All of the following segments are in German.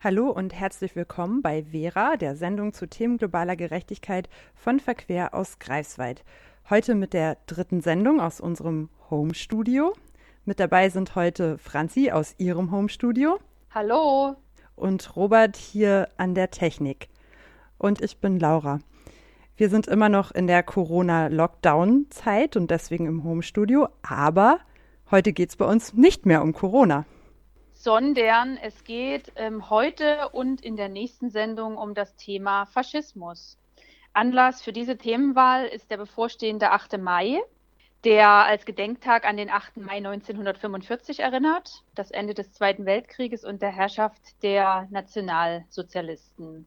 Hallo und herzlich willkommen bei Vera, der Sendung zu Themen globaler Gerechtigkeit von Verquer aus Greifswald. Heute mit der dritten Sendung aus unserem Home-Studio. Mit dabei sind heute Franzi aus ihrem Home-Studio. Hallo. Und Robert hier an der Technik. Und ich bin Laura. Wir sind immer noch in der Corona-Lockdown-Zeit und deswegen im Home-Studio, aber heute geht es bei uns nicht mehr um Corona sondern es geht ähm, heute und in der nächsten Sendung um das Thema Faschismus. Anlass für diese Themenwahl ist der bevorstehende 8. Mai, der als Gedenktag an den 8. Mai 1945 erinnert, das Ende des Zweiten Weltkrieges und der Herrschaft der Nationalsozialisten.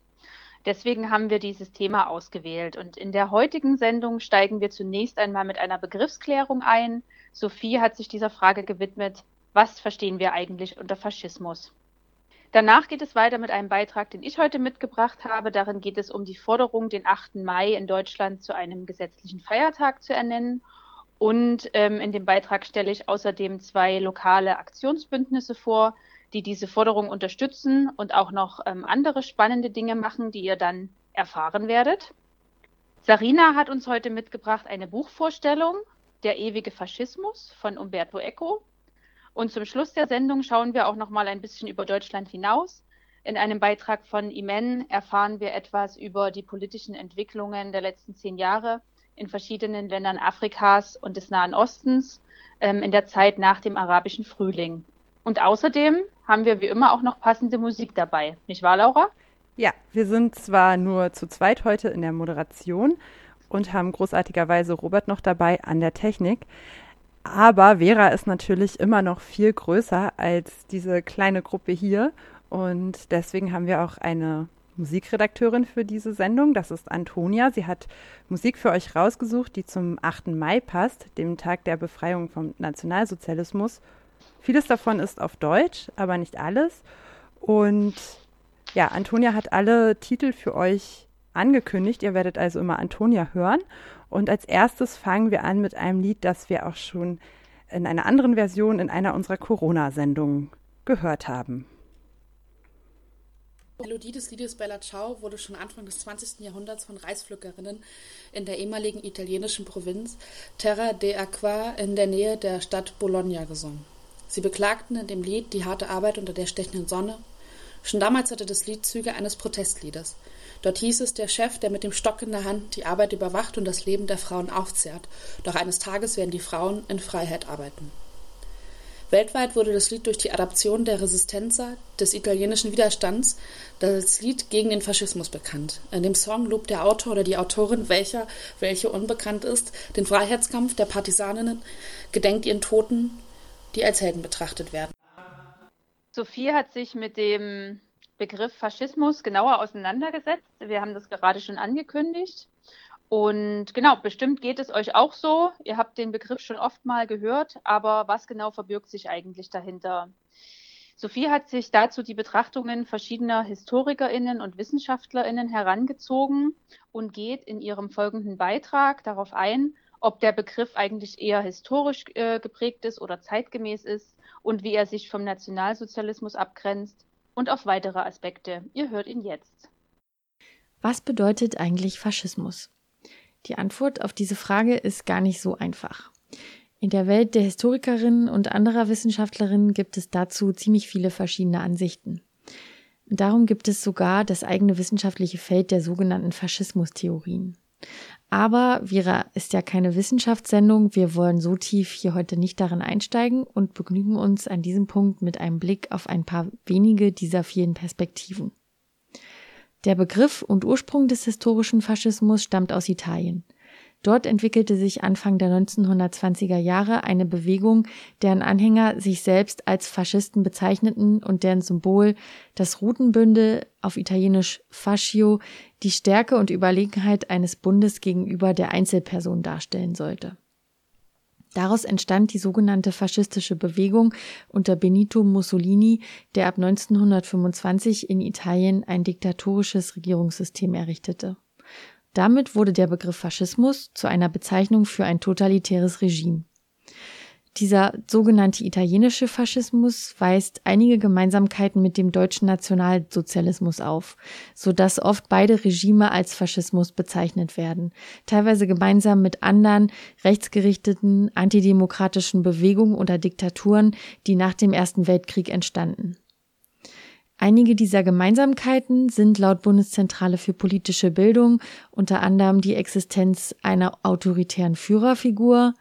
Deswegen haben wir dieses Thema ausgewählt. Und in der heutigen Sendung steigen wir zunächst einmal mit einer Begriffsklärung ein. Sophie hat sich dieser Frage gewidmet, was verstehen wir eigentlich unter Faschismus. Danach geht es weiter mit einem Beitrag, den ich heute mitgebracht habe. Darin geht es um die Forderung, den 8. Mai in Deutschland zu einem gesetzlichen Feiertag zu ernennen. Und ähm, in dem Beitrag stelle ich außerdem zwei lokale Aktionsbündnisse vor, die diese Forderung unterstützen und auch noch ähm, andere spannende Dinge machen, die ihr dann erfahren werdet. Sarina hat uns heute mitgebracht eine Buchvorstellung, Der ewige Faschismus von Umberto Eco. Und zum Schluss der Sendung schauen wir auch noch mal ein bisschen über Deutschland hinaus. In einem Beitrag von Imen erfahren wir etwas über die politischen Entwicklungen der letzten zehn Jahre in verschiedenen Ländern Afrikas und des Nahen Ostens ähm, in der Zeit nach dem arabischen Frühling. Und außerdem haben wir wie immer auch noch passende Musik dabei. Nicht wahr, Laura? Ja, wir sind zwar nur zu zweit heute in der Moderation und haben großartigerweise Robert noch dabei an der Technik. Aber Vera ist natürlich immer noch viel größer als diese kleine Gruppe hier. Und deswegen haben wir auch eine Musikredakteurin für diese Sendung. Das ist Antonia. Sie hat Musik für euch rausgesucht, die zum 8. Mai passt, dem Tag der Befreiung vom Nationalsozialismus. Vieles davon ist auf Deutsch, aber nicht alles. Und ja, Antonia hat alle Titel für euch angekündigt. Ihr werdet also immer Antonia hören. Und als erstes fangen wir an mit einem Lied, das wir auch schon in einer anderen Version in einer unserer Corona-Sendungen gehört haben. Die Melodie des Liedes Bella Ciao wurde schon Anfang des 20. Jahrhunderts von Reispflückerinnen in der ehemaligen italienischen Provinz Terra de Aqua in der Nähe der Stadt Bologna gesungen. Sie beklagten in dem Lied die harte Arbeit unter der stechenden Sonne. Schon damals hatte das Lied Züge eines Protestliedes. Dort hieß es, der Chef, der mit dem Stock in der Hand die Arbeit überwacht und das Leben der Frauen aufzehrt. Doch eines Tages werden die Frauen in Freiheit arbeiten. Weltweit wurde das Lied durch die Adaption der Resistenza, des italienischen Widerstands, das Lied gegen den Faschismus bekannt. In dem Song lobt der Autor oder die Autorin, welcher, welche unbekannt ist, den Freiheitskampf der Partisaninnen, gedenkt ihren Toten, die als Helden betrachtet werden. Sophie hat sich mit dem Begriff Faschismus genauer auseinandergesetzt. Wir haben das gerade schon angekündigt. Und genau, bestimmt geht es euch auch so. Ihr habt den Begriff schon oft mal gehört, aber was genau verbirgt sich eigentlich dahinter? Sophie hat sich dazu die Betrachtungen verschiedener Historikerinnen und Wissenschaftlerinnen herangezogen und geht in ihrem folgenden Beitrag darauf ein, ob der Begriff eigentlich eher historisch äh, geprägt ist oder zeitgemäß ist und wie er sich vom Nationalsozialismus abgrenzt und auf weitere Aspekte. Ihr hört ihn jetzt. Was bedeutet eigentlich Faschismus? Die Antwort auf diese Frage ist gar nicht so einfach. In der Welt der Historikerinnen und anderer Wissenschaftlerinnen gibt es dazu ziemlich viele verschiedene Ansichten. Darum gibt es sogar das eigene wissenschaftliche Feld der sogenannten Faschismustheorien. Aber Vera ist ja keine Wissenschaftssendung. Wir wollen so tief hier heute nicht darin einsteigen und begnügen uns an diesem Punkt mit einem Blick auf ein paar wenige dieser vielen Perspektiven. Der Begriff und Ursprung des historischen Faschismus stammt aus Italien. Dort entwickelte sich Anfang der 1920er Jahre eine Bewegung, deren Anhänger sich selbst als Faschisten bezeichneten und deren Symbol das Rutenbündel auf Italienisch Fascio die Stärke und Überlegenheit eines Bundes gegenüber der Einzelperson darstellen sollte. Daraus entstand die sogenannte faschistische Bewegung unter Benito Mussolini, der ab 1925 in Italien ein diktatorisches Regierungssystem errichtete. Damit wurde der Begriff Faschismus zu einer Bezeichnung für ein totalitäres Regime. Dieser sogenannte italienische Faschismus weist einige Gemeinsamkeiten mit dem deutschen Nationalsozialismus auf, so dass oft beide Regime als Faschismus bezeichnet werden, teilweise gemeinsam mit anderen rechtsgerichteten antidemokratischen Bewegungen oder Diktaturen, die nach dem Ersten Weltkrieg entstanden. Einige dieser Gemeinsamkeiten sind laut Bundeszentrale für politische Bildung unter anderem die Existenz einer autoritären Führerfigur,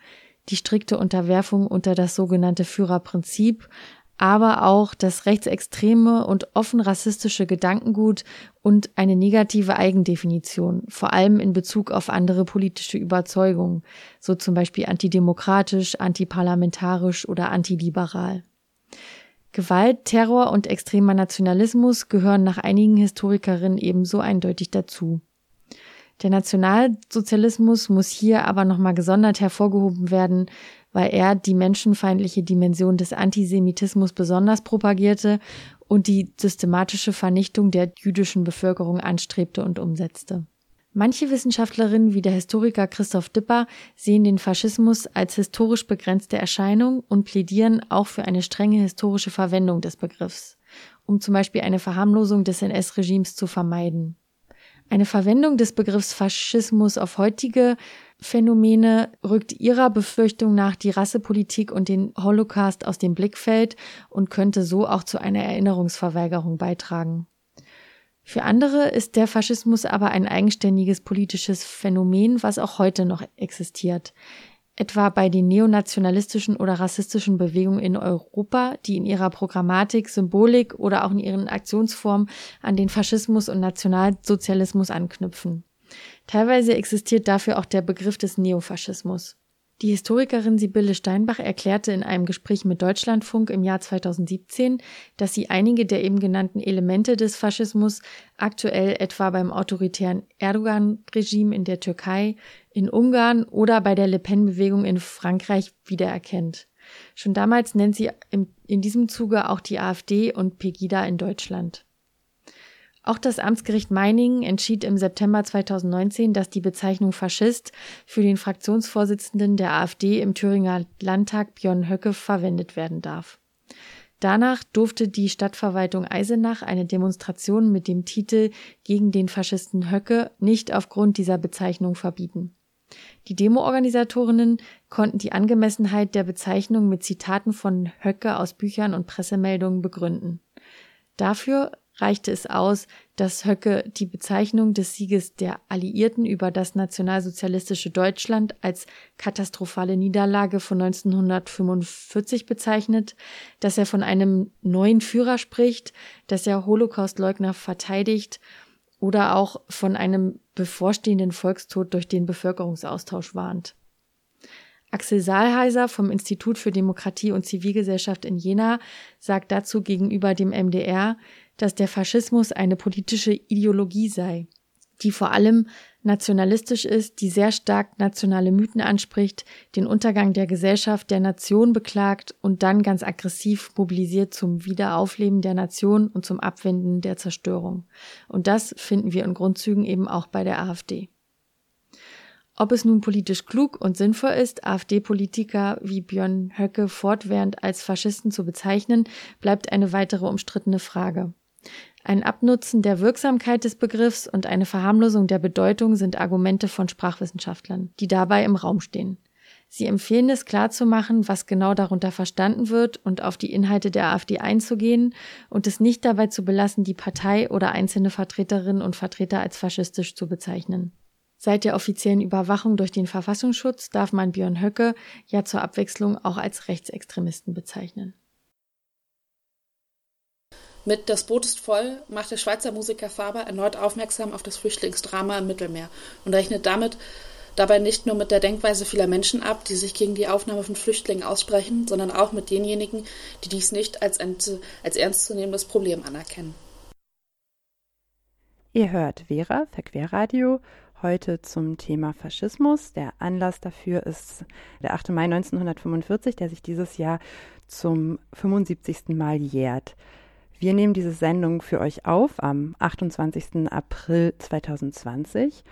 die strikte Unterwerfung unter das sogenannte Führerprinzip, aber auch das rechtsextreme und offen rassistische Gedankengut und eine negative Eigendefinition, vor allem in Bezug auf andere politische Überzeugungen, so zum Beispiel antidemokratisch, antiparlamentarisch oder antiliberal. Gewalt, Terror und extremer Nationalismus gehören nach einigen Historikerinnen ebenso eindeutig dazu. Der Nationalsozialismus muss hier aber nochmal gesondert hervorgehoben werden, weil er die menschenfeindliche Dimension des Antisemitismus besonders propagierte und die systematische Vernichtung der jüdischen Bevölkerung anstrebte und umsetzte. Manche Wissenschaftlerinnen wie der Historiker Christoph Dipper sehen den Faschismus als historisch begrenzte Erscheinung und plädieren auch für eine strenge historische Verwendung des Begriffs, um zum Beispiel eine Verharmlosung des NS-Regimes zu vermeiden. Eine Verwendung des Begriffs Faschismus auf heutige Phänomene rückt ihrer Befürchtung nach die Rassepolitik und den Holocaust aus dem Blickfeld und könnte so auch zu einer Erinnerungsverweigerung beitragen. Für andere ist der Faschismus aber ein eigenständiges politisches Phänomen, was auch heute noch existiert etwa bei den neonationalistischen oder rassistischen Bewegungen in Europa, die in ihrer Programmatik, Symbolik oder auch in ihren Aktionsformen an den Faschismus und Nationalsozialismus anknüpfen. Teilweise existiert dafür auch der Begriff des Neofaschismus. Die Historikerin Sibylle Steinbach erklärte in einem Gespräch mit Deutschlandfunk im Jahr 2017, dass sie einige der eben genannten Elemente des Faschismus aktuell etwa beim autoritären Erdogan-Regime in der Türkei, in Ungarn oder bei der Le Pen-Bewegung in Frankreich wiedererkennt. Schon damals nennt sie in diesem Zuge auch die AfD und Pegida in Deutschland. Auch das Amtsgericht Meiningen entschied im September 2019, dass die Bezeichnung Faschist für den Fraktionsvorsitzenden der AfD im Thüringer Landtag Björn Höcke verwendet werden darf. Danach durfte die Stadtverwaltung Eisenach eine Demonstration mit dem Titel gegen den Faschisten Höcke nicht aufgrund dieser Bezeichnung verbieten. Die Demoorganisatorinnen konnten die Angemessenheit der Bezeichnung mit Zitaten von Höcke aus Büchern und Pressemeldungen begründen. Dafür reichte es aus, dass Höcke die Bezeichnung des Sieges der Alliierten über das nationalsozialistische Deutschland als katastrophale Niederlage von 1945 bezeichnet, dass er von einem neuen Führer spricht, dass er Holocaustleugner verteidigt oder auch von einem bevorstehenden Volkstod durch den Bevölkerungsaustausch warnt. Axel Saalheiser vom Institut für Demokratie und Zivilgesellschaft in Jena sagt dazu gegenüber dem MDR, dass der Faschismus eine politische Ideologie sei, die vor allem nationalistisch ist, die sehr stark nationale Mythen anspricht, den Untergang der Gesellschaft der Nation beklagt und dann ganz aggressiv mobilisiert zum Wiederaufleben der Nation und zum Abwenden der Zerstörung. Und das finden wir in Grundzügen eben auch bei der AfD. Ob es nun politisch klug und sinnvoll ist, AfD-Politiker wie Björn Höcke fortwährend als Faschisten zu bezeichnen, bleibt eine weitere umstrittene Frage. Ein Abnutzen der Wirksamkeit des Begriffs und eine Verharmlosung der Bedeutung sind Argumente von Sprachwissenschaftlern, die dabei im Raum stehen. Sie empfehlen es klarzumachen, was genau darunter verstanden wird und auf die Inhalte der AfD einzugehen und es nicht dabei zu belassen, die Partei oder einzelne Vertreterinnen und Vertreter als faschistisch zu bezeichnen. Seit der offiziellen Überwachung durch den Verfassungsschutz darf man Björn Höcke ja zur Abwechslung auch als Rechtsextremisten bezeichnen. Mit Das Boot ist voll macht der Schweizer Musiker Faber erneut aufmerksam auf das Flüchtlingsdrama im Mittelmeer und rechnet damit dabei nicht nur mit der Denkweise vieler Menschen ab, die sich gegen die Aufnahme von Flüchtlingen aussprechen, sondern auch mit denjenigen, die dies nicht als, ein, als ernstzunehmendes Problem anerkennen. Ihr hört Vera, Verquerradio, heute zum Thema Faschismus. Der Anlass dafür ist der 8. Mai 1945, der sich dieses Jahr zum 75. Mal jährt. Wir nehmen diese Sendung für euch auf am 28. April 2020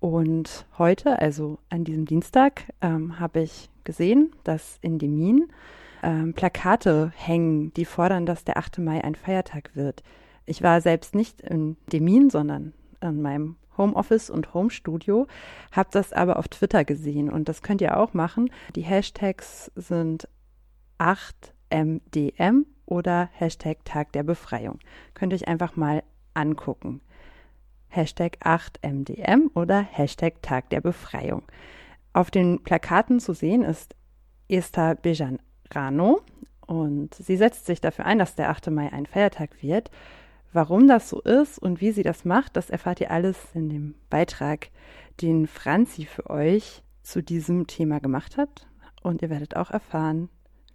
Und heute, also an diesem Dienstag, ähm, habe ich gesehen, dass in Demin ähm, Plakate hängen, die fordern, dass der 8. Mai ein Feiertag wird. Ich war selbst nicht in Demin, sondern in meinem Homeoffice und Homestudio, habe das aber auf Twitter gesehen und das könnt ihr auch machen. Die Hashtags sind 8MDM oder Hashtag Tag der Befreiung. Könnt ihr euch einfach mal angucken. Hashtag 8MDM oder Hashtag Tag der Befreiung. Auf den Plakaten zu sehen ist Esther Bejarano und sie setzt sich dafür ein, dass der 8. Mai ein Feiertag wird. Warum das so ist und wie sie das macht, das erfahrt ihr alles in dem Beitrag, den Franzi für euch zu diesem Thema gemacht hat. Und ihr werdet auch erfahren,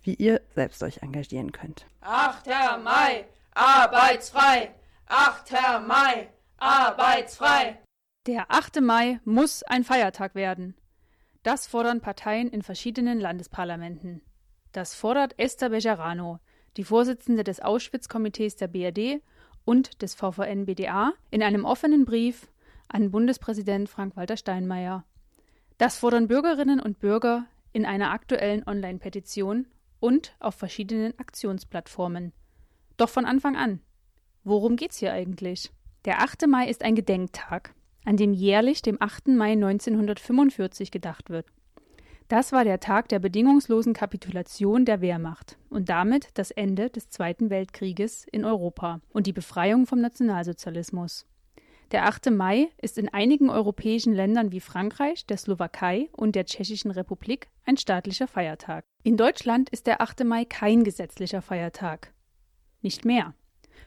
wie ihr selbst euch engagieren könnt. 8. Mai, arbeitsfrei! 8. Mai, arbeitsfrei! Der 8. Mai muss ein Feiertag werden. Das fordern Parteien in verschiedenen Landesparlamenten. Das fordert Esther Bejarano, die Vorsitzende des Auschwitz-Komitees der BRD und des VVN-BDA, in einem offenen Brief an Bundespräsident Frank-Walter Steinmeier. Das fordern Bürgerinnen und Bürger in einer aktuellen Online-Petition und auf verschiedenen Aktionsplattformen. Doch von Anfang an. Worum geht's hier eigentlich? Der 8. Mai ist ein Gedenktag, an dem jährlich dem 8. Mai 1945 gedacht wird. Das war der Tag der bedingungslosen Kapitulation der Wehrmacht und damit das Ende des Zweiten Weltkrieges in Europa und die Befreiung vom Nationalsozialismus. Der 8. Mai ist in einigen europäischen Ländern wie Frankreich, der Slowakei und der Tschechischen Republik ein staatlicher Feiertag. In Deutschland ist der 8. Mai kein gesetzlicher Feiertag. Nicht mehr.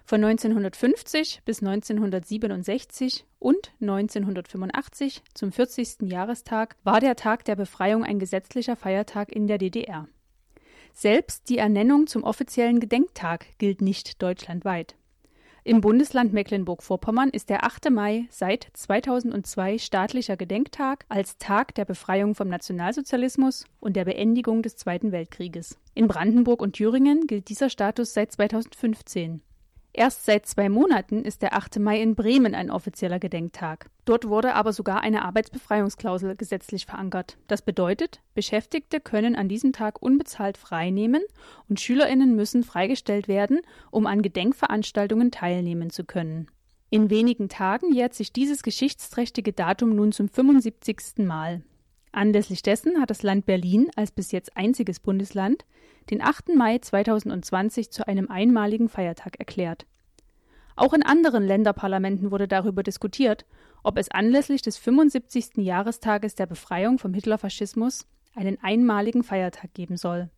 Von 1950 bis 1967 und 1985 zum 40. Jahrestag war der Tag der Befreiung ein gesetzlicher Feiertag in der DDR. Selbst die Ernennung zum offiziellen Gedenktag gilt nicht deutschlandweit. Im Bundesland Mecklenburg-Vorpommern ist der 8. Mai seit 2002 staatlicher Gedenktag als Tag der Befreiung vom Nationalsozialismus und der Beendigung des Zweiten Weltkrieges. In Brandenburg und Thüringen gilt dieser Status seit 2015. Erst seit zwei Monaten ist der 8. Mai in Bremen ein offizieller Gedenktag. Dort wurde aber sogar eine Arbeitsbefreiungsklausel gesetzlich verankert. Das bedeutet, Beschäftigte können an diesem Tag unbezahlt freinehmen und Schülerinnen müssen freigestellt werden, um an Gedenkveranstaltungen teilnehmen zu können. In wenigen Tagen jährt sich dieses geschichtsträchtige Datum nun zum 75. Mal. Anlässlich dessen hat das Land Berlin als bis jetzt einziges Bundesland den 8. Mai 2020 zu einem einmaligen Feiertag erklärt. Auch in anderen Länderparlamenten wurde darüber diskutiert, ob es anlässlich des 75. Jahrestages der Befreiung vom Hitlerfaschismus einen einmaligen Feiertag geben soll.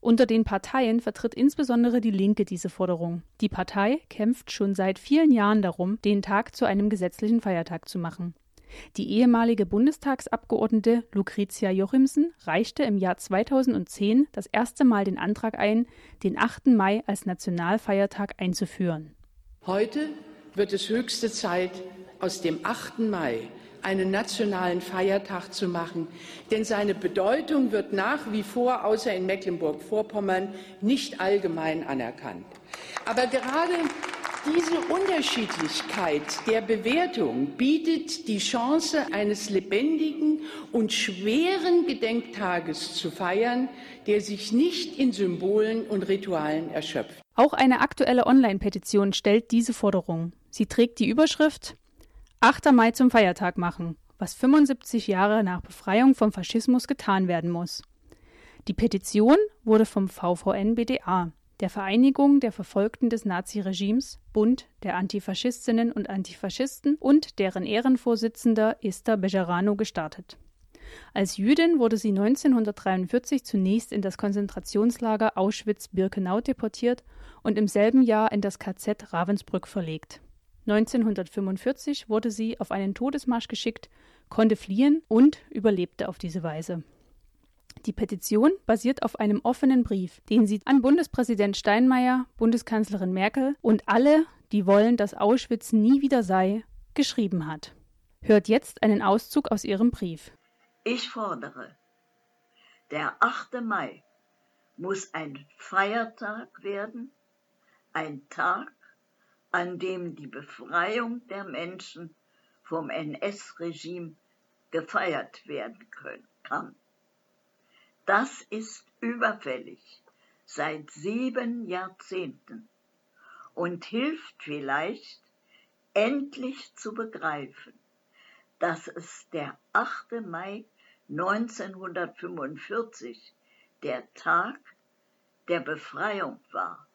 Unter den Parteien vertritt insbesondere die Linke diese Forderung. Die Partei kämpft schon seit vielen Jahren darum, den Tag zu einem gesetzlichen Feiertag zu machen. Die ehemalige Bundestagsabgeordnete Lucretia Jochimsen reichte im Jahr 2010 das erste Mal den Antrag ein, den 8. Mai als Nationalfeiertag einzuführen. Heute wird es höchste Zeit, aus dem 8. Mai einen nationalen Feiertag zu machen, denn seine Bedeutung wird nach wie vor außer in Mecklenburg-Vorpommern nicht allgemein anerkannt. Aber gerade diese Unterschiedlichkeit der Bewertung bietet die Chance eines lebendigen und schweren Gedenktages zu feiern, der sich nicht in Symbolen und Ritualen erschöpft. Auch eine aktuelle Online-Petition stellt diese Forderung. Sie trägt die Überschrift 8. Mai zum Feiertag machen, was 75 Jahre nach Befreiung vom Faschismus getan werden muss. Die Petition wurde vom VVN BDA, der Vereinigung der Verfolgten des Naziregimes, Bund der Antifaschistinnen und Antifaschisten und deren Ehrenvorsitzender Esther Bejarano gestartet. Als Jüdin wurde sie 1943 zunächst in das Konzentrationslager Auschwitz-Birkenau deportiert und im selben Jahr in das KZ Ravensbrück verlegt. 1945 wurde sie auf einen Todesmarsch geschickt, konnte fliehen und überlebte auf diese Weise. Die Petition basiert auf einem offenen Brief, den sie an Bundespräsident Steinmeier, Bundeskanzlerin Merkel und alle, die wollen, dass Auschwitz nie wieder sei, geschrieben hat. Hört jetzt einen Auszug aus ihrem Brief. Ich fordere, der 8. Mai muss ein Feiertag werden, ein Tag, an dem die Befreiung der Menschen vom NS-Regime gefeiert werden können, kann. Das ist überfällig seit sieben Jahrzehnten und hilft vielleicht, endlich zu begreifen, dass es der 8. Mai 1945 der Tag der Befreiung war,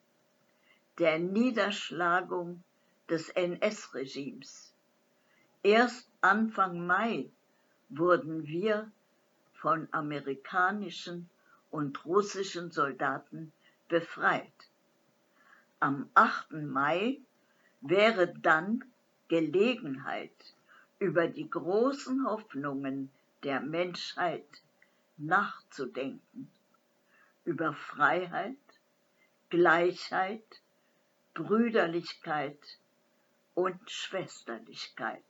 der Niederschlagung des NS-Regimes. Erst Anfang Mai wurden wir von amerikanischen und russischen Soldaten befreit. Am 8. Mai wäre dann Gelegenheit, über die großen Hoffnungen der Menschheit nachzudenken, über Freiheit, Gleichheit, Brüderlichkeit und Schwesterlichkeit.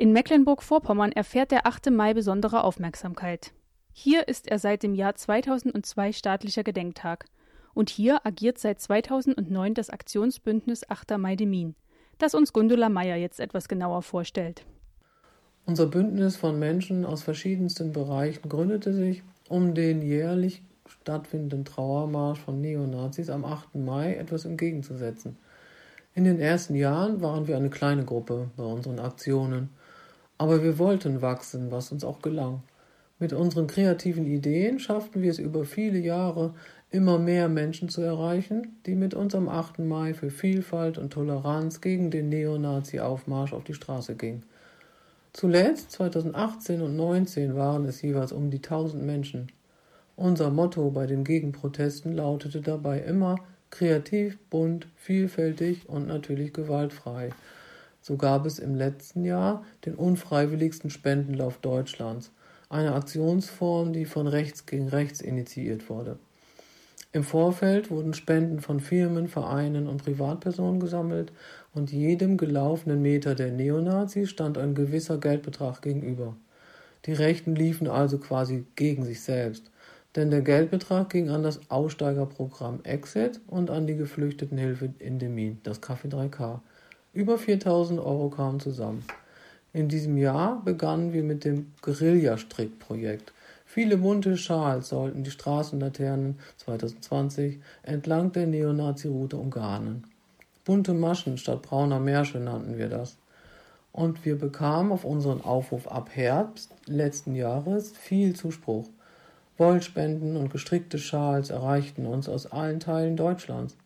In Mecklenburg-Vorpommern erfährt der 8. Mai besondere Aufmerksamkeit. Hier ist er seit dem Jahr 2002 staatlicher Gedenktag. Und hier agiert seit 2009 das Aktionsbündnis 8. Mai Demin, das uns Gundula Meyer jetzt etwas genauer vorstellt. Unser Bündnis von Menschen aus verschiedensten Bereichen gründete sich, um den jährlich stattfindenden Trauermarsch von Neonazis am 8. Mai etwas entgegenzusetzen. In den ersten Jahren waren wir eine kleine Gruppe bei unseren Aktionen. Aber wir wollten wachsen, was uns auch gelang. Mit unseren kreativen Ideen schafften wir es über viele Jahre, immer mehr Menschen zu erreichen, die mit uns am 8. Mai für Vielfalt und Toleranz gegen den Neonazi-Aufmarsch auf die Straße gingen. Zuletzt, 2018 und 2019, waren es jeweils um die 1000 Menschen. Unser Motto bei den Gegenprotesten lautete dabei immer kreativ, bunt, vielfältig und natürlich gewaltfrei. So gab es im letzten Jahr den unfreiwilligsten Spendenlauf Deutschlands, eine Aktionsform, die von rechts gegen rechts initiiert wurde. Im Vorfeld wurden Spenden von Firmen, Vereinen und Privatpersonen gesammelt und jedem gelaufenen Meter der Neonazis stand ein gewisser Geldbetrag gegenüber. Die Rechten liefen also quasi gegen sich selbst, denn der Geldbetrag ging an das Aussteigerprogramm Exit und an die Geflüchtetenhilfe in Demin, das Café 3K. Über 4000 Euro kamen zusammen. In diesem Jahr begannen wir mit dem Guerilla-Strickprojekt. Viele bunte Schals sollten die Straßenlaternen 2020 entlang der Neonazi-Route umgarnen. Bunte Maschen statt brauner Märsche nannten wir das. Und wir bekamen auf unseren Aufruf ab Herbst letzten Jahres viel Zuspruch. Wollspenden und gestrickte Schals erreichten uns aus allen Teilen Deutschlands.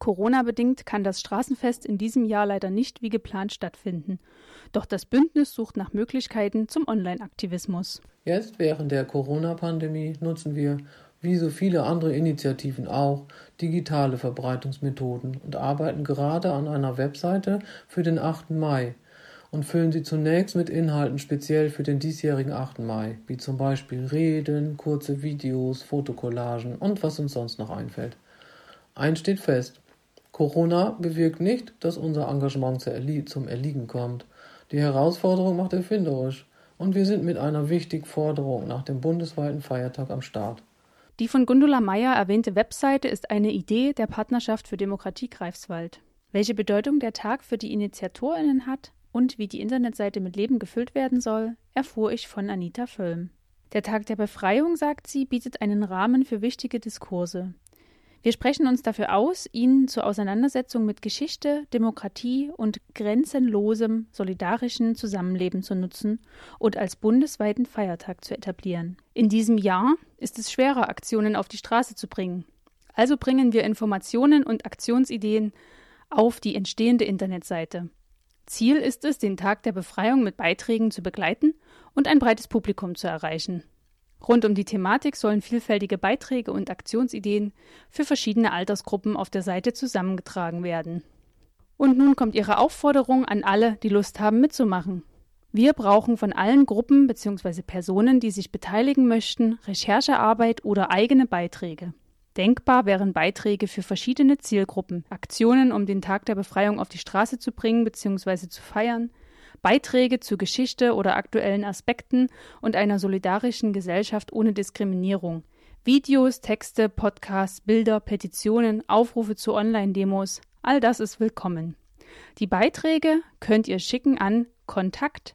Corona-bedingt kann das Straßenfest in diesem Jahr leider nicht wie geplant stattfinden. Doch das Bündnis sucht nach Möglichkeiten zum Online-Aktivismus. Jetzt während der Corona-Pandemie nutzen wir, wie so viele andere Initiativen auch, digitale Verbreitungsmethoden und arbeiten gerade an einer Webseite für den 8. Mai und füllen sie zunächst mit Inhalten speziell für den diesjährigen 8. Mai, wie zum Beispiel Reden, kurze Videos, Fotokollagen und was uns sonst noch einfällt. Eins steht fest, Corona bewirkt nicht, dass unser Engagement zum Erliegen kommt. Die Herausforderung macht erfinderisch und wir sind mit einer wichtigen Forderung nach dem bundesweiten Feiertag am Start. Die von Gundula Meyer erwähnte Webseite ist eine Idee der Partnerschaft für Demokratie Greifswald. Welche Bedeutung der Tag für die InitiatorInnen hat und wie die Internetseite mit Leben gefüllt werden soll, erfuhr ich von Anita Völm. Der Tag der Befreiung, sagt sie, bietet einen Rahmen für wichtige Diskurse. Wir sprechen uns dafür aus, ihn zur Auseinandersetzung mit Geschichte, Demokratie und grenzenlosem, solidarischen Zusammenleben zu nutzen und als bundesweiten Feiertag zu etablieren. In diesem Jahr ist es schwerer, Aktionen auf die Straße zu bringen. Also bringen wir Informationen und Aktionsideen auf die entstehende Internetseite. Ziel ist es, den Tag der Befreiung mit Beiträgen zu begleiten und ein breites Publikum zu erreichen. Rund um die Thematik sollen vielfältige Beiträge und Aktionsideen für verschiedene Altersgruppen auf der Seite zusammengetragen werden. Und nun kommt Ihre Aufforderung an alle, die Lust haben mitzumachen. Wir brauchen von allen Gruppen bzw. Personen, die sich beteiligen möchten, Recherchearbeit oder eigene Beiträge. Denkbar wären Beiträge für verschiedene Zielgruppen, Aktionen, um den Tag der Befreiung auf die Straße zu bringen bzw. zu feiern, Beiträge zu Geschichte oder aktuellen Aspekten und einer solidarischen Gesellschaft ohne Diskriminierung. Videos, Texte, Podcasts, Bilder, Petitionen, Aufrufe zu Online-Demos, all das ist willkommen. Die Beiträge könnt ihr schicken an kontakt@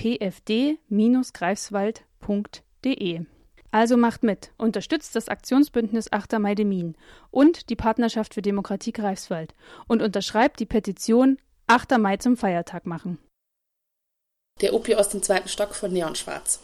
pfd-greifswald.de. Also macht mit, unterstützt das Aktionsbündnis 8. Mai Demin und die Partnerschaft für Demokratie Greifswald und unterschreibt die Petition 8. Mai zum Feiertag machen. Der Opi aus dem zweiten Stock von Neonschwarz.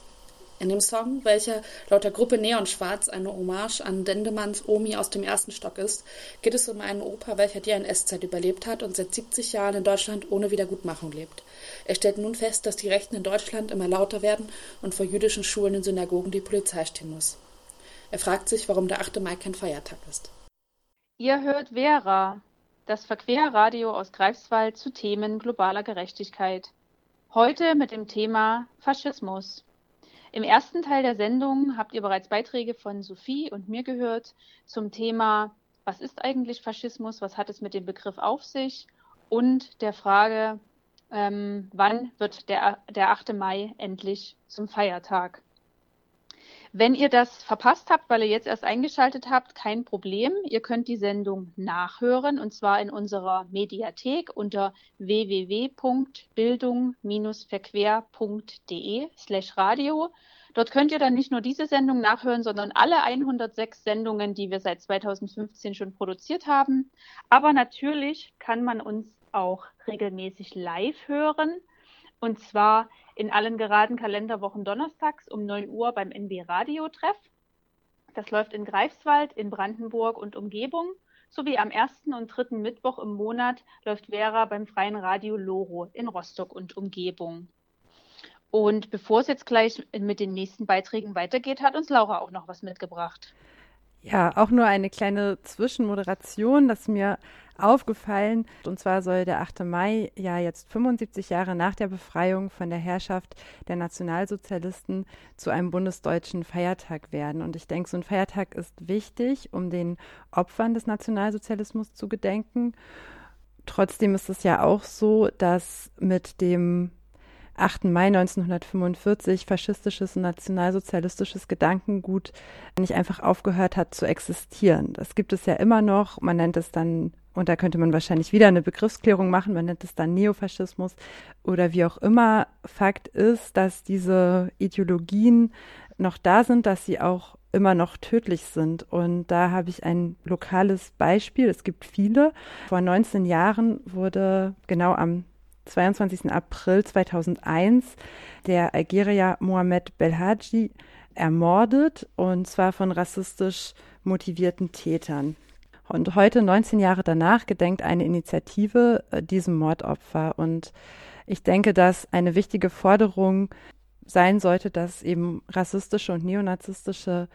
In dem Song, welcher laut der Gruppe Neonschwarz eine Hommage an Dendemanns Omi aus dem ersten Stock ist, geht es um einen Opa, welcher die NS-Zeit überlebt hat und seit 70 Jahren in Deutschland ohne Wiedergutmachung lebt. Er stellt nun fest, dass die Rechten in Deutschland immer lauter werden und vor jüdischen Schulen und Synagogen die Polizei stehen muss. Er fragt sich, warum der 8. Mai kein Feiertag ist. Ihr hört Vera, das Verquerradio aus Greifswald zu Themen globaler Gerechtigkeit. Heute mit dem Thema Faschismus. Im ersten Teil der Sendung habt ihr bereits Beiträge von Sophie und mir gehört zum Thema, was ist eigentlich Faschismus, was hat es mit dem Begriff auf sich und der Frage, ähm, wann wird der, der 8. Mai endlich zum Feiertag. Wenn ihr das verpasst habt, weil ihr jetzt erst eingeschaltet habt, kein Problem. Ihr könnt die Sendung nachhören und zwar in unserer Mediathek unter www.bildung-verquer.de slash radio. Dort könnt ihr dann nicht nur diese Sendung nachhören, sondern alle 106 Sendungen, die wir seit 2015 schon produziert haben. Aber natürlich kann man uns auch regelmäßig live hören. Und zwar in allen geraden Kalenderwochen donnerstags um 9 Uhr beim NB Radio Treff. Das läuft in Greifswald, in Brandenburg und Umgebung. Sowie am ersten und dritten Mittwoch im Monat läuft Vera beim Freien Radio Loro in Rostock und Umgebung. Und bevor es jetzt gleich mit den nächsten Beiträgen weitergeht, hat uns Laura auch noch was mitgebracht. Ja, auch nur eine kleine Zwischenmoderation, das mir aufgefallen. Und zwar soll der 8. Mai ja jetzt 75 Jahre nach der Befreiung von der Herrschaft der Nationalsozialisten zu einem bundesdeutschen Feiertag werden. Und ich denke, so ein Feiertag ist wichtig, um den Opfern des Nationalsozialismus zu gedenken. Trotzdem ist es ja auch so, dass mit dem 8. Mai 1945 faschistisches und nationalsozialistisches Gedankengut nicht einfach aufgehört hat zu existieren. Das gibt es ja immer noch. Man nennt es dann und da könnte man wahrscheinlich wieder eine Begriffsklärung machen. Man nennt es dann Neofaschismus oder wie auch immer. Fakt ist, dass diese Ideologien noch da sind, dass sie auch immer noch tödlich sind. Und da habe ich ein lokales Beispiel. Es gibt viele. Vor 19 Jahren wurde genau am 22. April 2001 der Algerier Mohamed Belhaji ermordet und zwar von rassistisch motivierten Tätern. Und heute, 19 Jahre danach, gedenkt eine Initiative äh, diesem Mordopfer. Und ich denke, dass eine wichtige Forderung sein sollte, dass eben rassistische und neonazistische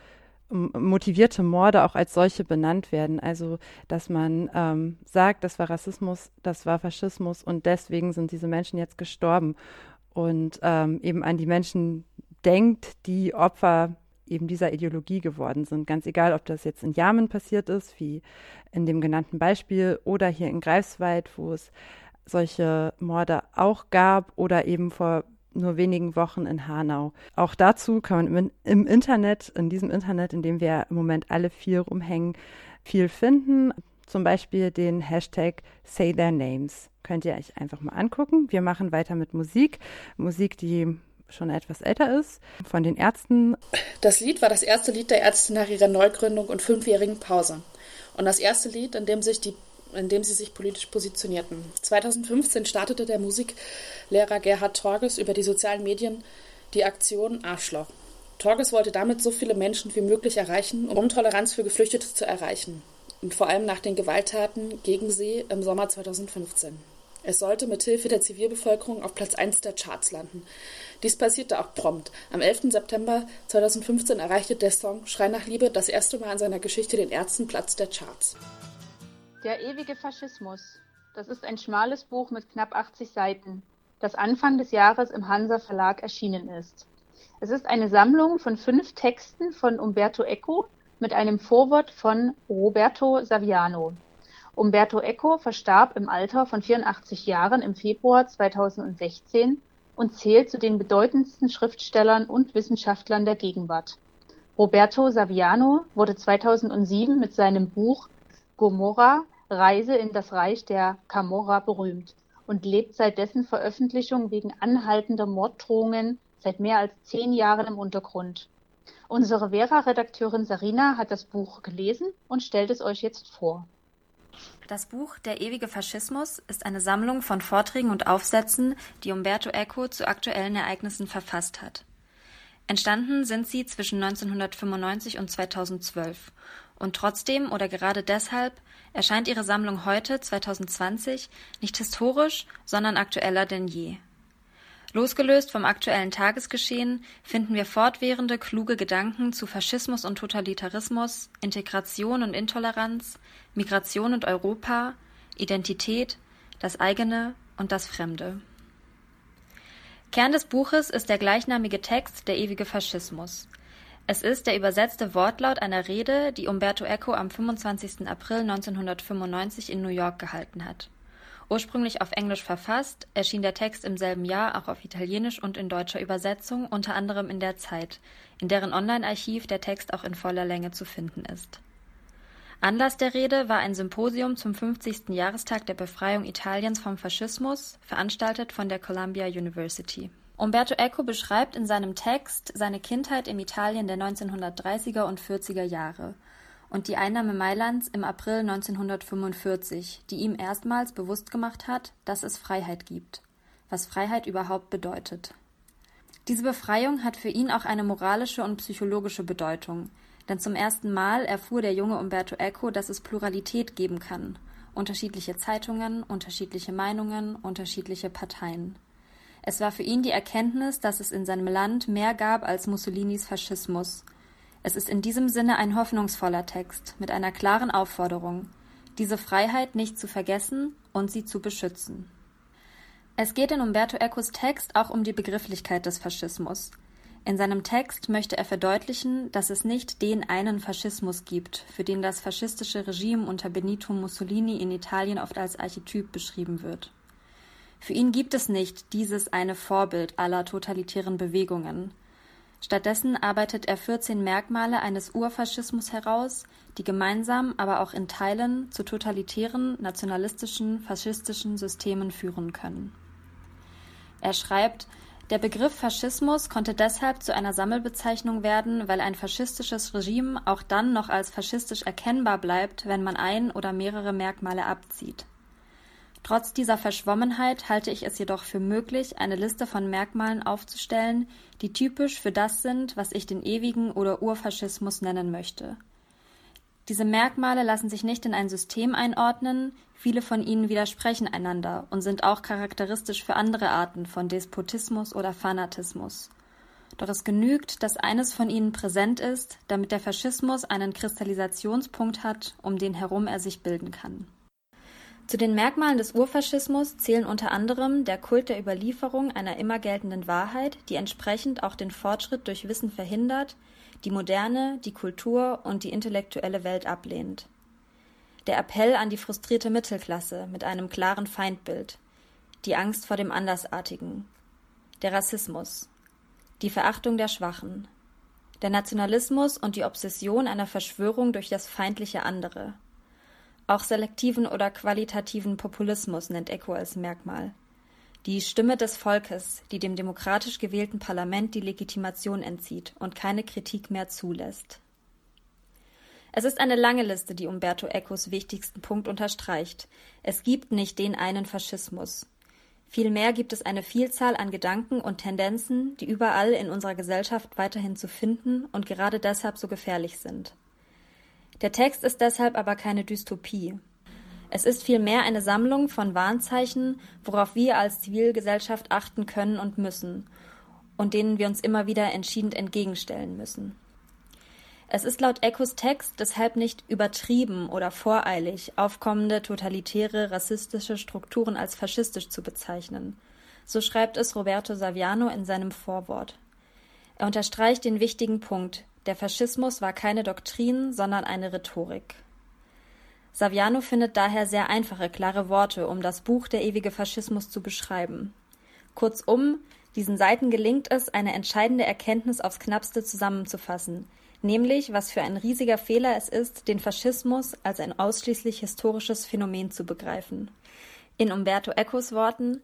motivierte Morde auch als solche benannt werden. Also, dass man ähm, sagt, das war Rassismus, das war Faschismus und deswegen sind diese Menschen jetzt gestorben. Und ähm, eben an die Menschen denkt, die Opfer eben dieser Ideologie geworden sind. Ganz egal, ob das jetzt in Jamen passiert ist, wie in dem genannten Beispiel, oder hier in Greifswald, wo es solche Morde auch gab, oder eben vor nur wenigen Wochen in Hanau. Auch dazu kann man im, Internet, in diesem Internet, in dem wir im Moment alle viel rumhängen, viel finden. Zum Beispiel den Hashtag Say Their Names. Könnt ihr euch einfach mal angucken. Wir machen weiter mit Musik. Musik, die schon etwas älter ist, von den Ärzten. Das Lied war das erste Lied der Ärzte nach ihrer Neugründung und fünfjährigen Pause. Und das erste Lied, in dem, sich die, in dem sie sich politisch positionierten. 2015 startete der Musiklehrer Gerhard Torges über die sozialen Medien die Aktion Arschloch. Torges wollte damit so viele Menschen wie möglich erreichen, um Toleranz für Geflüchtete zu erreichen. Und vor allem nach den Gewalttaten gegen sie im Sommer 2015. Es sollte mit Hilfe der Zivilbevölkerung auf Platz 1 der Charts landen. Dies passierte auch prompt. Am 11. September 2015 erreichte der Song Schrei nach Liebe das erste Mal in seiner Geschichte den ersten Platz der Charts. Der ewige Faschismus. Das ist ein schmales Buch mit knapp 80 Seiten, das Anfang des Jahres im Hansa Verlag erschienen ist. Es ist eine Sammlung von fünf Texten von Umberto Eco mit einem Vorwort von Roberto Saviano. Umberto Eco verstarb im Alter von 84 Jahren im Februar 2016 und zählt zu den bedeutendsten Schriftstellern und Wissenschaftlern der Gegenwart. Roberto Saviano wurde 2007 mit seinem Buch Gomorra Reise in das Reich der Camorra berühmt und lebt seit dessen Veröffentlichung wegen anhaltender Morddrohungen seit mehr als zehn Jahren im Untergrund. Unsere Vera-Redakteurin Sarina hat das Buch gelesen und stellt es euch jetzt vor. Das Buch Der ewige Faschismus ist eine Sammlung von Vorträgen und Aufsätzen, die Umberto Eco zu aktuellen Ereignissen verfasst hat. Entstanden sind sie zwischen 1995 und 2012. Und trotzdem oder gerade deshalb erscheint ihre Sammlung heute, 2020, nicht historisch, sondern aktueller denn je. Losgelöst vom aktuellen Tagesgeschehen finden wir fortwährende kluge Gedanken zu Faschismus und Totalitarismus, Integration und Intoleranz, Migration und Europa, Identität, das eigene und das Fremde. Kern des Buches ist der gleichnamige Text Der ewige Faschismus. Es ist der übersetzte Wortlaut einer Rede, die Umberto Eco am 25. April 1995 in New York gehalten hat. Ursprünglich auf Englisch verfasst, erschien der Text im selben Jahr auch auf Italienisch und in deutscher Übersetzung, unter anderem in der Zeit, in deren Online-Archiv der Text auch in voller Länge zu finden ist. Anlass der Rede war ein Symposium zum 50. Jahrestag der Befreiung Italiens vom Faschismus, veranstaltet von der Columbia University. Umberto Eco beschreibt in seinem Text seine Kindheit im Italien der 1930er und 40er Jahre – und die Einnahme Mailands im April 1945, die ihm erstmals bewusst gemacht hat, dass es Freiheit gibt, was Freiheit überhaupt bedeutet. Diese Befreiung hat für ihn auch eine moralische und psychologische Bedeutung, denn zum ersten Mal erfuhr der junge Umberto Eco, dass es Pluralität geben kann, unterschiedliche Zeitungen, unterschiedliche Meinungen, unterschiedliche Parteien. Es war für ihn die Erkenntnis, dass es in seinem Land mehr gab als Mussolinis Faschismus es ist in diesem Sinne ein hoffnungsvoller Text mit einer klaren Aufforderung, diese Freiheit nicht zu vergessen und sie zu beschützen. Es geht in Umberto Ecos Text auch um die Begrifflichkeit des Faschismus. In seinem Text möchte er verdeutlichen, dass es nicht den einen Faschismus gibt, für den das faschistische Regime unter Benito Mussolini in Italien oft als Archetyp beschrieben wird. Für ihn gibt es nicht dieses eine Vorbild aller totalitären Bewegungen, Stattdessen arbeitet er 14 Merkmale eines Urfaschismus heraus, die gemeinsam, aber auch in Teilen zu totalitären, nationalistischen, faschistischen Systemen führen können. Er schreibt, der Begriff Faschismus konnte deshalb zu einer Sammelbezeichnung werden, weil ein faschistisches Regime auch dann noch als faschistisch erkennbar bleibt, wenn man ein oder mehrere Merkmale abzieht. Trotz dieser Verschwommenheit halte ich es jedoch für möglich, eine Liste von Merkmalen aufzustellen, die typisch für das sind, was ich den ewigen oder Urfaschismus nennen möchte. Diese Merkmale lassen sich nicht in ein System einordnen, viele von ihnen widersprechen einander und sind auch charakteristisch für andere Arten von Despotismus oder Fanatismus. Doch es genügt, dass eines von ihnen präsent ist, damit der Faschismus einen Kristallisationspunkt hat, um den herum er sich bilden kann. Zu den Merkmalen des Urfaschismus zählen unter anderem der Kult der Überlieferung einer immer geltenden Wahrheit, die entsprechend auch den Fortschritt durch Wissen verhindert, die Moderne, die Kultur und die intellektuelle Welt ablehnt. Der Appell an die frustrierte Mittelklasse mit einem klaren Feindbild, die Angst vor dem Andersartigen, der Rassismus, die Verachtung der Schwachen, der Nationalismus und die Obsession einer Verschwörung durch das feindliche andere – auch selektiven oder qualitativen Populismus nennt Eco als Merkmal. Die Stimme des Volkes, die dem demokratisch gewählten Parlament die Legitimation entzieht und keine Kritik mehr zulässt. Es ist eine lange Liste, die Umberto Ecos wichtigsten Punkt unterstreicht. Es gibt nicht den einen Faschismus. Vielmehr gibt es eine Vielzahl an Gedanken und Tendenzen, die überall in unserer Gesellschaft weiterhin zu finden und gerade deshalb so gefährlich sind. Der Text ist deshalb aber keine Dystopie. Es ist vielmehr eine Sammlung von Warnzeichen, worauf wir als Zivilgesellschaft achten können und müssen und denen wir uns immer wieder entschieden entgegenstellen müssen. Es ist laut Ecos Text deshalb nicht übertrieben oder voreilig, aufkommende totalitäre rassistische Strukturen als faschistisch zu bezeichnen. So schreibt es Roberto Saviano in seinem Vorwort. Er unterstreicht den wichtigen Punkt, der Faschismus war keine Doktrin, sondern eine Rhetorik. Saviano findet daher sehr einfache, klare Worte, um das Buch Der ewige Faschismus zu beschreiben. Kurzum, diesen Seiten gelingt es, eine entscheidende Erkenntnis aufs knappste zusammenzufassen, nämlich was für ein riesiger Fehler es ist, den Faschismus als ein ausschließlich historisches Phänomen zu begreifen. In Umberto Ecos Worten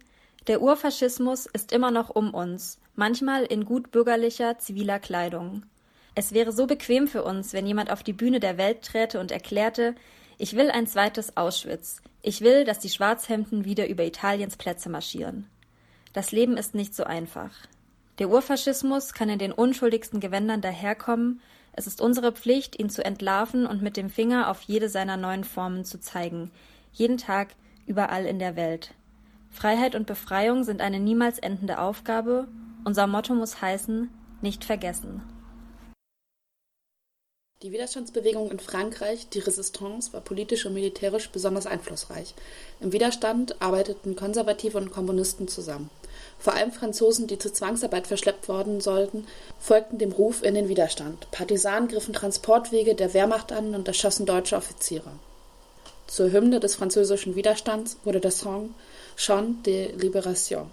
Der Urfaschismus ist immer noch um uns, manchmal in gutbürgerlicher, ziviler Kleidung. Es wäre so bequem für uns, wenn jemand auf die Bühne der Welt träte und erklärte, ich will ein zweites Auschwitz. Ich will, dass die Schwarzhemden wieder über Italiens Plätze marschieren. Das Leben ist nicht so einfach. Der Urfaschismus kann in den unschuldigsten Gewändern daherkommen. Es ist unsere Pflicht, ihn zu entlarven und mit dem Finger auf jede seiner neuen Formen zu zeigen. Jeden Tag, überall in der Welt. Freiheit und Befreiung sind eine niemals endende Aufgabe. Unser Motto muss heißen, nicht vergessen. Die Widerstandsbewegung in Frankreich, die Resistance, war politisch und militärisch besonders einflussreich. Im Widerstand arbeiteten Konservative und Kommunisten zusammen. Vor allem Franzosen, die zur Zwangsarbeit verschleppt worden sollten, folgten dem Ruf in den Widerstand. Partisanen griffen Transportwege der Wehrmacht an und erschossen deutsche Offiziere. Zur Hymne des französischen Widerstands wurde der Song Chant de Libération,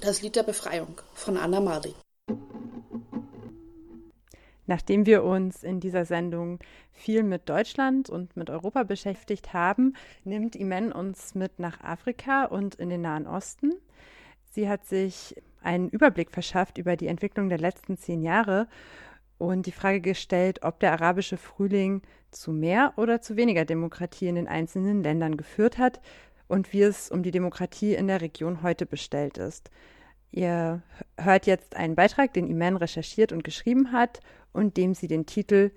das Lied der Befreiung von Anna Mali. Nachdem wir uns in dieser Sendung viel mit Deutschland und mit Europa beschäftigt haben, nimmt Imen uns mit nach Afrika und in den Nahen Osten. Sie hat sich einen Überblick verschafft über die Entwicklung der letzten zehn Jahre und die Frage gestellt, ob der arabische Frühling zu mehr oder zu weniger Demokratie in den einzelnen Ländern geführt hat und wie es um die Demokratie in der Region heute bestellt ist. Ihr hört jetzt einen Beitrag, den Iman recherchiert und geschrieben hat und dem sie den Titel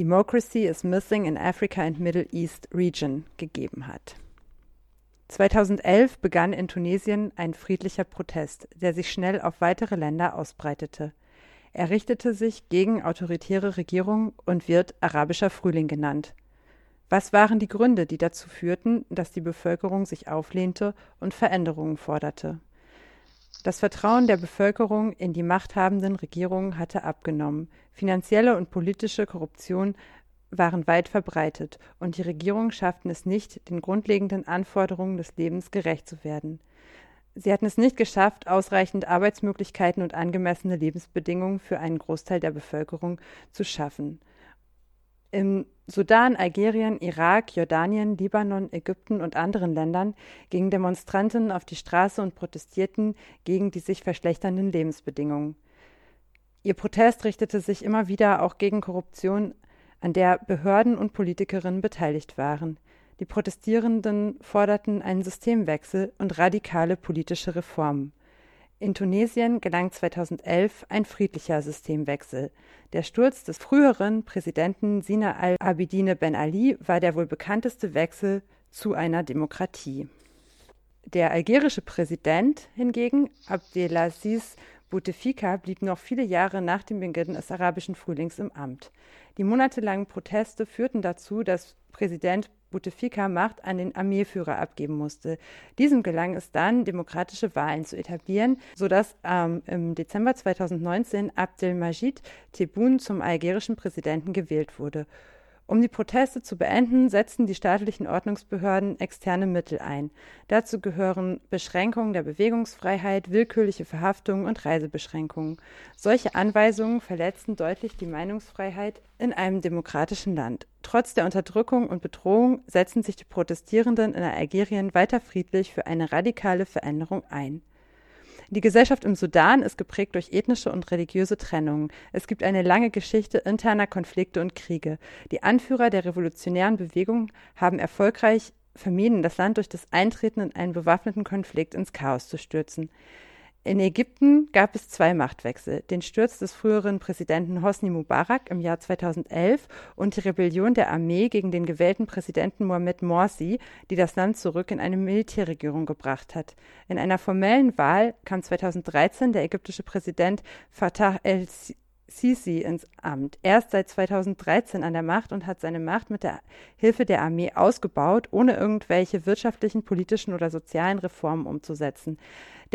Democracy is Missing in Africa and Middle East Region gegeben hat. 2011 begann in Tunesien ein friedlicher Protest, der sich schnell auf weitere Länder ausbreitete. Er richtete sich gegen autoritäre Regierungen und wird arabischer Frühling genannt. Was waren die Gründe, die dazu führten, dass die Bevölkerung sich auflehnte und Veränderungen forderte? Das Vertrauen der Bevölkerung in die machthabenden Regierungen hatte abgenommen, finanzielle und politische Korruption waren weit verbreitet, und die Regierungen schafften es nicht, den grundlegenden Anforderungen des Lebens gerecht zu werden. Sie hatten es nicht geschafft, ausreichend Arbeitsmöglichkeiten und angemessene Lebensbedingungen für einen Großteil der Bevölkerung zu schaffen. Im Sudan, Algerien, Irak, Jordanien, Libanon, Ägypten und anderen Ländern gingen Demonstranten auf die Straße und protestierten gegen die sich verschlechternden Lebensbedingungen. Ihr Protest richtete sich immer wieder auch gegen Korruption, an der Behörden und Politikerinnen beteiligt waren. Die Protestierenden forderten einen Systemwechsel und radikale politische Reformen. In Tunesien gelang 2011 ein friedlicher Systemwechsel. Der Sturz des früheren Präsidenten Sina al-Abidine Ben Ali war der wohl bekannteste Wechsel zu einer Demokratie. Der algerische Präsident hingegen, Abdelaziz Bouteflika, blieb noch viele Jahre nach dem Beginn des arabischen Frühlings im Amt. Die monatelangen Proteste führten dazu, dass Präsident Bouteflika Macht an den Armeeführer abgeben musste. Diesem gelang es dann, demokratische Wahlen zu etablieren, sodass ähm, im Dezember 2019 Abdelmajid Tebboune zum algerischen Präsidenten gewählt wurde. Um die Proteste zu beenden, setzten die staatlichen Ordnungsbehörden externe Mittel ein. Dazu gehören Beschränkungen der Bewegungsfreiheit, willkürliche Verhaftungen und Reisebeschränkungen. Solche Anweisungen verletzten deutlich die Meinungsfreiheit in einem demokratischen Land. Trotz der Unterdrückung und Bedrohung setzen sich die Protestierenden in Algerien weiter friedlich für eine radikale Veränderung ein. Die Gesellschaft im Sudan ist geprägt durch ethnische und religiöse Trennungen. Es gibt eine lange Geschichte interner Konflikte und Kriege. Die Anführer der revolutionären Bewegung haben erfolgreich vermieden, das Land durch das Eintreten in einen bewaffneten Konflikt ins Chaos zu stürzen. In Ägypten gab es zwei Machtwechsel, den Sturz des früheren Präsidenten Hosni Mubarak im Jahr 2011 und die Rebellion der Armee gegen den gewählten Präsidenten Mohamed Morsi, die das Land zurück in eine Militärregierung gebracht hat. In einer formellen Wahl kam 2013 der ägyptische Präsident Fattah el-Sisi ins Amt. Er ist seit 2013 an der Macht und hat seine Macht mit der Hilfe der Armee ausgebaut, ohne irgendwelche wirtschaftlichen, politischen oder sozialen Reformen umzusetzen.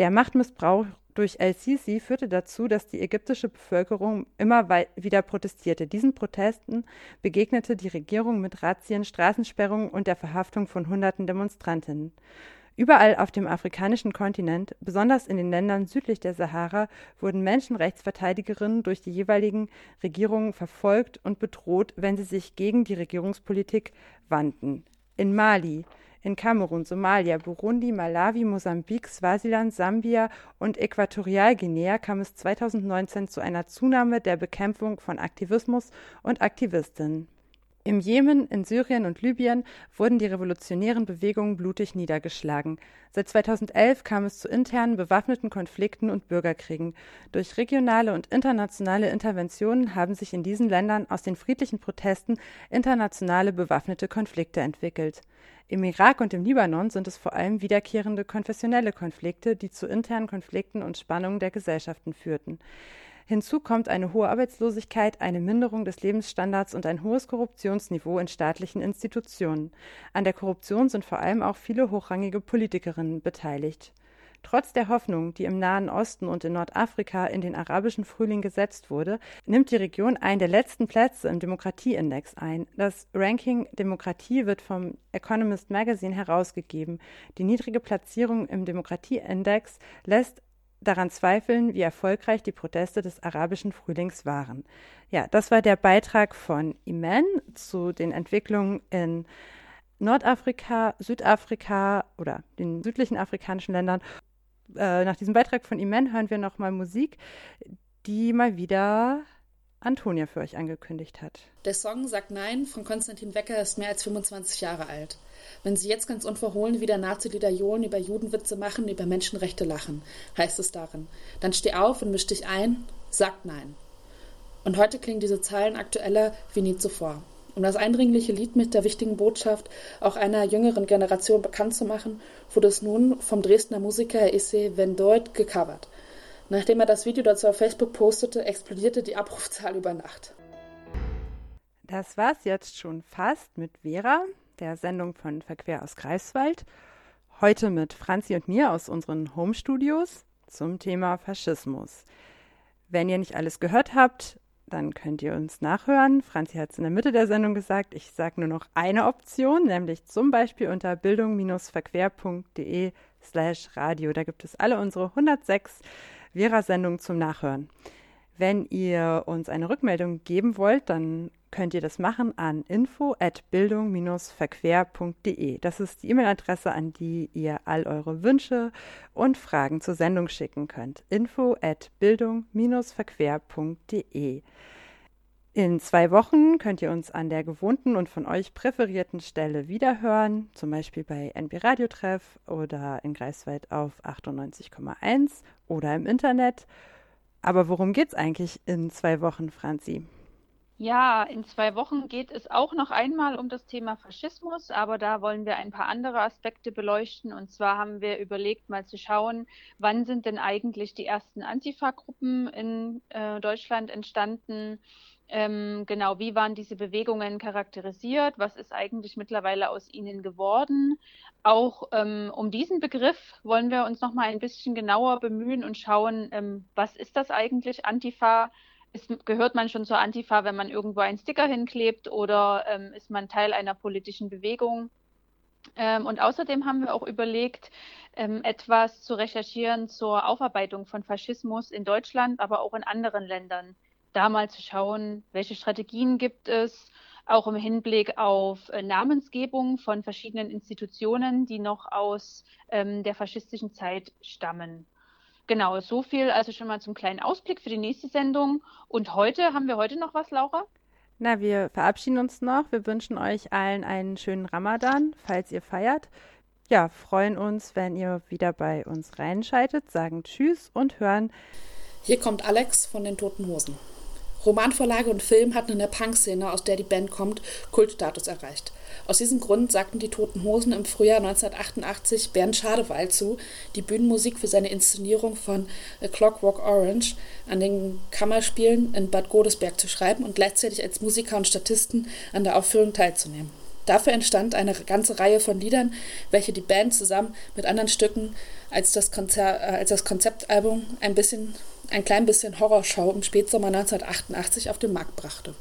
Der Machtmissbrauch durch El-Sisi führte dazu, dass die ägyptische Bevölkerung immer wieder protestierte. Diesen Protesten begegnete die Regierung mit Razzien, Straßensperrungen und der Verhaftung von hunderten Demonstrantinnen. Überall auf dem afrikanischen Kontinent, besonders in den Ländern südlich der Sahara, wurden Menschenrechtsverteidigerinnen durch die jeweiligen Regierungen verfolgt und bedroht, wenn sie sich gegen die Regierungspolitik wandten. In Mali, In Kamerun, Somalia, Burundi, Malawi, Mosambik, Swasiland, Sambia und Äquatorialguinea kam es 2019 zu einer Zunahme der Bekämpfung von Aktivismus und Aktivistinnen. Im Jemen, in Syrien und Libyen wurden die revolutionären Bewegungen blutig niedergeschlagen. Seit 2011 kam es zu internen bewaffneten Konflikten und Bürgerkriegen. Durch regionale und internationale Interventionen haben sich in diesen Ländern aus den friedlichen Protesten internationale bewaffnete Konflikte entwickelt. Im Irak und im Libanon sind es vor allem wiederkehrende konfessionelle Konflikte, die zu internen Konflikten und Spannungen der Gesellschaften führten. Hinzu kommt eine hohe Arbeitslosigkeit, eine Minderung des Lebensstandards und ein hohes Korruptionsniveau in staatlichen Institutionen. An der Korruption sind vor allem auch viele hochrangige Politikerinnen beteiligt. Trotz der Hoffnung, die im Nahen Osten und in Nordafrika in den arabischen Frühling gesetzt wurde, nimmt die Region einen der letzten Plätze im Demokratieindex ein. Das Ranking Demokratie wird vom Economist Magazine herausgegeben. Die niedrige Platzierung im Demokratieindex lässt daran zweifeln, wie erfolgreich die Proteste des arabischen Frühlings waren. Ja, das war der Beitrag von Iman zu den Entwicklungen in Nordafrika, Südafrika oder den südlichen afrikanischen Ländern. Äh, nach diesem Beitrag von Iman hören wir nochmal Musik, die mal wieder Antonia für euch angekündigt hat. Der Song Sagt Nein von Konstantin Wecker ist mehr als 25 Jahre alt. Wenn Sie jetzt ganz unverhohlen wieder Nazi-Lieder johlen, über Judenwitze machen, über Menschenrechte lachen, heißt es darin. Dann steh auf und misch dich ein, sagt Nein. Und heute klingen diese Zeilen aktueller wie nie zuvor. Um das eindringliche Lied mit der wichtigen Botschaft auch einer jüngeren Generation bekannt zu machen, wurde es nun vom Dresdner Musiker Isse Vendoit gecovert. Nachdem er das Video dazu auf Facebook postete, explodierte die Abrufzahl über Nacht. Das war's jetzt schon fast mit Vera, der Sendung von Verquer aus Greifswald. Heute mit Franzi und mir aus unseren Home-Studios zum Thema Faschismus. Wenn ihr nicht alles gehört habt, dann könnt ihr uns nachhören. Franzi hat es in der Mitte der Sendung gesagt. Ich sage nur noch eine Option, nämlich zum Beispiel unter bildung-verquer.de slash radio. Da gibt es alle unsere 106 Vera-Sendung zum Nachhören. Wenn ihr uns eine Rückmeldung geben wollt, dann könnt ihr das machen an info@bildung-verquer.de. Das ist die E-Mail-Adresse, an die ihr all eure Wünsche und Fragen zur Sendung schicken könnt. info@bildung-verquer.de. In zwei Wochen könnt ihr uns an der gewohnten und von euch präferierten Stelle wiederhören, zum Beispiel bei NB Radio Treff oder in Greifswald auf 98,1 oder im Internet. Aber worum geht es eigentlich in zwei Wochen, Franzi? Ja, in zwei Wochen geht es auch noch einmal um das Thema Faschismus, aber da wollen wir ein paar andere Aspekte beleuchten. Und zwar haben wir überlegt, mal zu schauen, wann sind denn eigentlich die ersten Antifa-Gruppen in äh, Deutschland entstanden? Ähm, genau, wie waren diese Bewegungen charakterisiert? Was ist eigentlich mittlerweile aus ihnen geworden? Auch ähm, um diesen Begriff wollen wir uns noch mal ein bisschen genauer bemühen und schauen, ähm, was ist das eigentlich Antifa? Ist, gehört man schon zur Antifa, wenn man irgendwo einen Sticker hinklebt oder ähm, ist man Teil einer politischen Bewegung? Ähm, und außerdem haben wir auch überlegt, ähm, etwas zu recherchieren zur Aufarbeitung von Faschismus in Deutschland, aber auch in anderen Ländern da mal zu schauen, welche Strategien gibt es, auch im Hinblick auf äh, Namensgebung von verschiedenen Institutionen, die noch aus ähm, der faschistischen Zeit stammen. Genau, so viel also schon mal zum kleinen Ausblick für die nächste Sendung. Und heute, haben wir heute noch was, Laura? Na, wir verabschieden uns noch. Wir wünschen euch allen einen schönen Ramadan, falls ihr feiert. Ja, freuen uns, wenn ihr wieder bei uns reinschaltet, sagen Tschüss und hören. Hier kommt Alex von den Toten Hosen. Romanvorlage und Film hatten in der Punk-Szene, aus der die Band kommt, Kultstatus erreicht. Aus diesem Grund sagten die Toten Hosen im Frühjahr 1988 Bernd Schadewald zu, die Bühnenmusik für seine Inszenierung von A Clockwork Orange an den Kammerspielen in Bad Godesberg zu schreiben und gleichzeitig als Musiker und Statisten an der Aufführung teilzunehmen. Dafür entstand eine ganze Reihe von Liedern, welche die Band zusammen mit anderen Stücken als das, Konzer äh, als das Konzeptalbum ein bisschen ein klein bisschen Horrorshow im Spätsommer 1988 auf den Markt brachte.